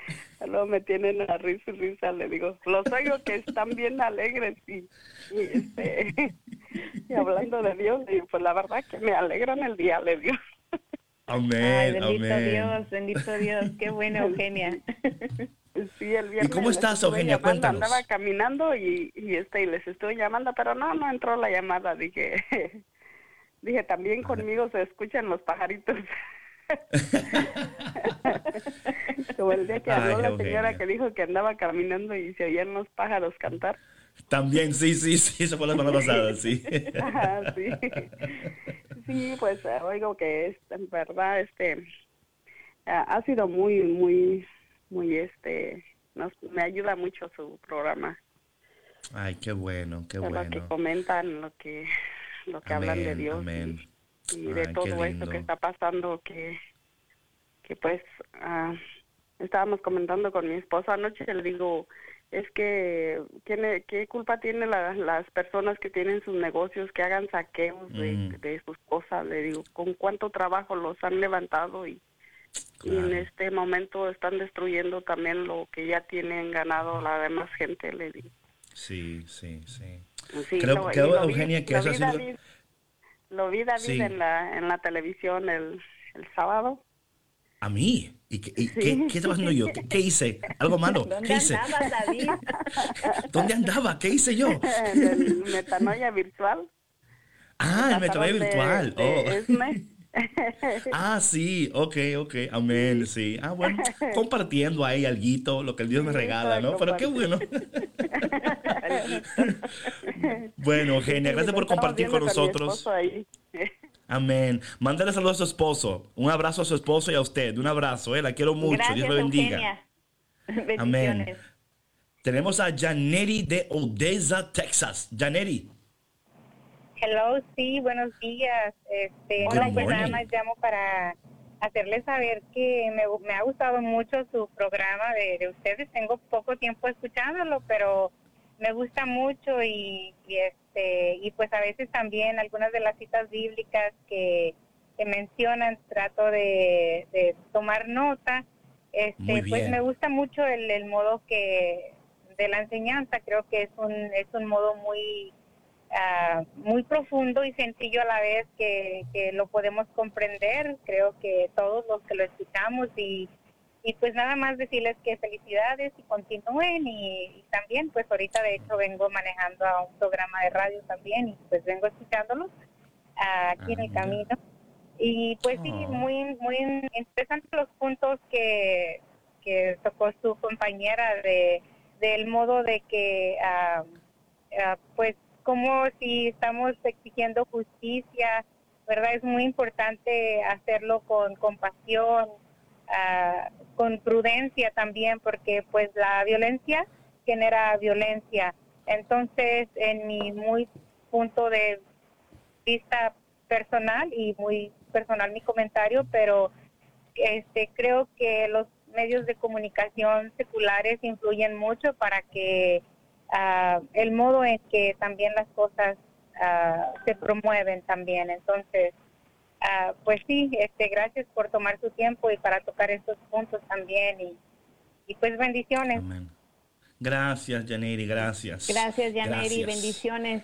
luego me tienen a risa y risa, le digo, los oigo que están bien alegres y, y, este, [laughs] y hablando de Dios, le digo, pues la verdad que me alegran el día, le digo.
Amén,
Ay, bendito
amén.
Dios, bendito Dios. Qué bueno, Eugenia.
Sí, el viernes
cómo
les
estás, Eugenia?
llamando,
Cuéntanos.
Andaba caminando y, y este y les estuve llamando, pero no, no entró la llamada. Dije, [laughs] dije también conmigo se escuchan los pajaritos. [laughs] Como el día que
Ay,
habló la
Eugenia.
señora que dijo que andaba caminando y se oían los pájaros cantar.
También, sí, sí, sí, eso fue la semana pasada, [laughs] sí.
Ajá, sí. Sí, pues eh, oigo que es en verdad este ha sido muy muy muy este nos me ayuda mucho su programa.
Ay, qué bueno, qué
de lo que
bueno.
comentan, lo que lo que hablan de Dios
amén.
y, y de
Ay,
todo esto que está pasando que que pues ah, estábamos comentando con mi esposo anoche, le digo, es que tiene, ¿qué culpa tienen las personas que tienen sus negocios, que hagan saqueos de,
Mm.
de sus cosas? Le digo, ¿con cuánto trabajo los han levantado y, y en
Claro.
este momento están destruyendo también lo que ya tienen ganado la demás gente? Le digo.
Sí, sí, sí.
Sí,
Creo-
lo-
creo,
lo vi-
Eugenia, que
lo
eso ha
vi,
sido-
David, lo vi David
Sí.
en la en la televisión el, el sábado.
¿A mí? ¿Y, qué, y qué, qué estaba haciendo yo? ¿Qué, qué hice? ¿Algo malo? [laughs]
¿Dónde
¿Qué hice?
andabas, David? [laughs]
¿Dónde andaba? ¿Qué hice yo? [laughs]
en el Metanoia Virtual.
Ah, el metanoia
de-
virtual.
de
Oh.
Esme.
Ah, sí, ok, ok, amén, sí. Ah, bueno, compartiendo ahí alguito, lo que el Dios me regala, ¿no? Pero qué bueno. [laughs] Bueno, Eugenia, gracias por compartir con nosotros. Amén. Mándale saludos a su esposo. Un abrazo a su esposo y a usted. Un abrazo, eh. La quiero mucho.
Gracias,
Dios me bendiga. Amén. Tenemos a Janeri de Odessa, Texas. Janeri.
Hello, sí, buenos días. Este, no, pues nada más llamo para hacerles saber que me, me ha gustado mucho su programa de, de ustedes. Tengo poco tiempo escuchándolo, pero me gusta mucho y, y este y pues a veces también algunas de las citas bíblicas que, que mencionan trato de, de tomar nota. Este, pues me gusta mucho el, el modo que de la enseñanza. Creo que es un es un modo muy ah, muy profundo y sencillo a la vez que, que lo podemos comprender. Creo que todos los que lo escuchamos y, y pues nada más decirles que felicidades y continúen y, y también pues ahorita de hecho vengo manejando a un programa de radio también y pues vengo escuchándolos ah, aquí en
Ah,
el
mira.
camino. Y pues sí,
Oh.
muy, muy interesantes los puntos que, que tocó su compañera de del modo de que ah, ah, pues como si estamos exigiendo justicia, ¿verdad? Es muy importante hacerlo con compasión, ah, con prudencia también, porque pues la violencia genera violencia. Entonces, en mi muy punto de vista personal y muy personal mi comentario, pero este creo que los medios de comunicación seculares influyen mucho para que ah, el modo en que también las cosas ah, se promueven también. Entonces, ah, pues sí, este, gracias por tomar su tiempo y para tocar estos puntos también y, y pues bendiciones.
Amén. Gracias, Janeri, gracias.
Gracias.
Gracias.
Bendiciones.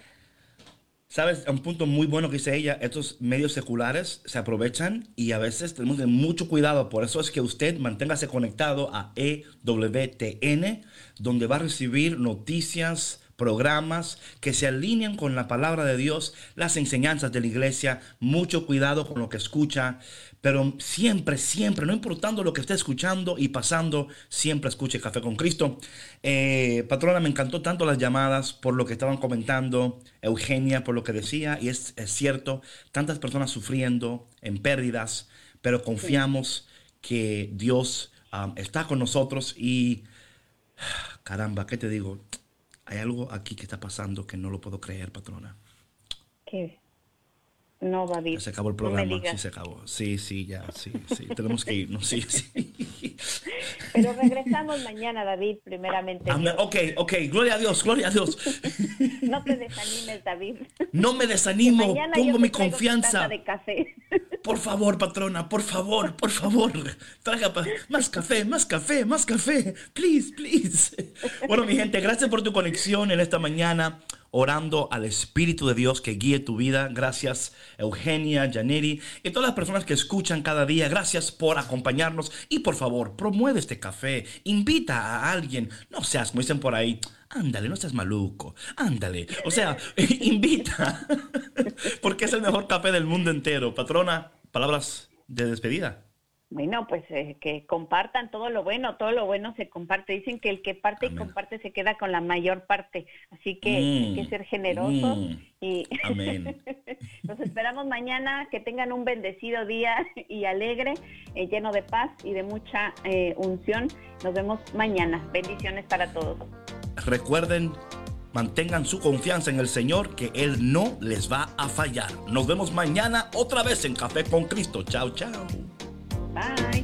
Sabes, un punto muy bueno que dice ella, estos medios seculares se aprovechan y a veces tenemos tener mucho cuidado. Por eso es que usted manténgase conectado a EWTN, donde va a recibir noticias, programas que se alinean con la palabra de Dios, las enseñanzas de la iglesia. Mucho cuidado con lo que escucha, pero siempre, siempre, no importando lo que esté escuchando y pasando, siempre escuche Café con Cristo. Eh, patrona, me encantó tanto las llamadas por lo que estaban comentando, Eugenia por lo que decía, y es, cierto, tantas personas sufriendo en pérdidas, pero confiamos que Dios um, está con nosotros y caramba, ¿qué te digo? Hay algo aquí que está pasando que no lo puedo creer, patrona.
¿Qué? No, David.
Ya se acabó el
no
programa, sí
digas.
se acabó. Sí, sí, ya, sí, sí. Tenemos que irnos, sí, sí.
Pero regresamos mañana, David, primeramente.
Amén. Ok, ok, gloria a Dios, gloria a Dios.
No te desanimes, David.
No me desanimo, pongo mi confianza.
de café.
Por favor, patrona, por favor, por favor. Traiga pa- más café, más café, más café. Please, please. Bueno, mi gente, gracias por tu conexión en esta mañana. Orando al Espíritu de Dios que guíe tu vida. Gracias, Eugenia, Janeri y todas las personas que escuchan cada día. Gracias por acompañarnos. Y por favor, promueve este café. Invita a alguien. No seas, como dicen por ahí, ándale, no seas maluco. Ándale. O sea, [laughs] invita. [laughs] Porque es el mejor café del mundo entero. Patrona, palabras de despedida.
Bueno, pues eh, que compartan todo lo bueno, todo lo bueno se comparte. Dicen que el que parte
Amén.
y comparte se queda con la mayor parte. Así que
Mm,
hay que ser generosos
mm.
y
Amén. [laughs]
los esperamos mañana. Que tengan un bendecido día [laughs] y alegre, eh, lleno de paz y de mucha eh, unción. Nos vemos mañana. Bendiciones para todos.
Recuerden, mantengan su confianza en el Señor, que Él no les va a fallar. Nos vemos mañana otra vez en Café con Cristo. Chao, chao.
Bye.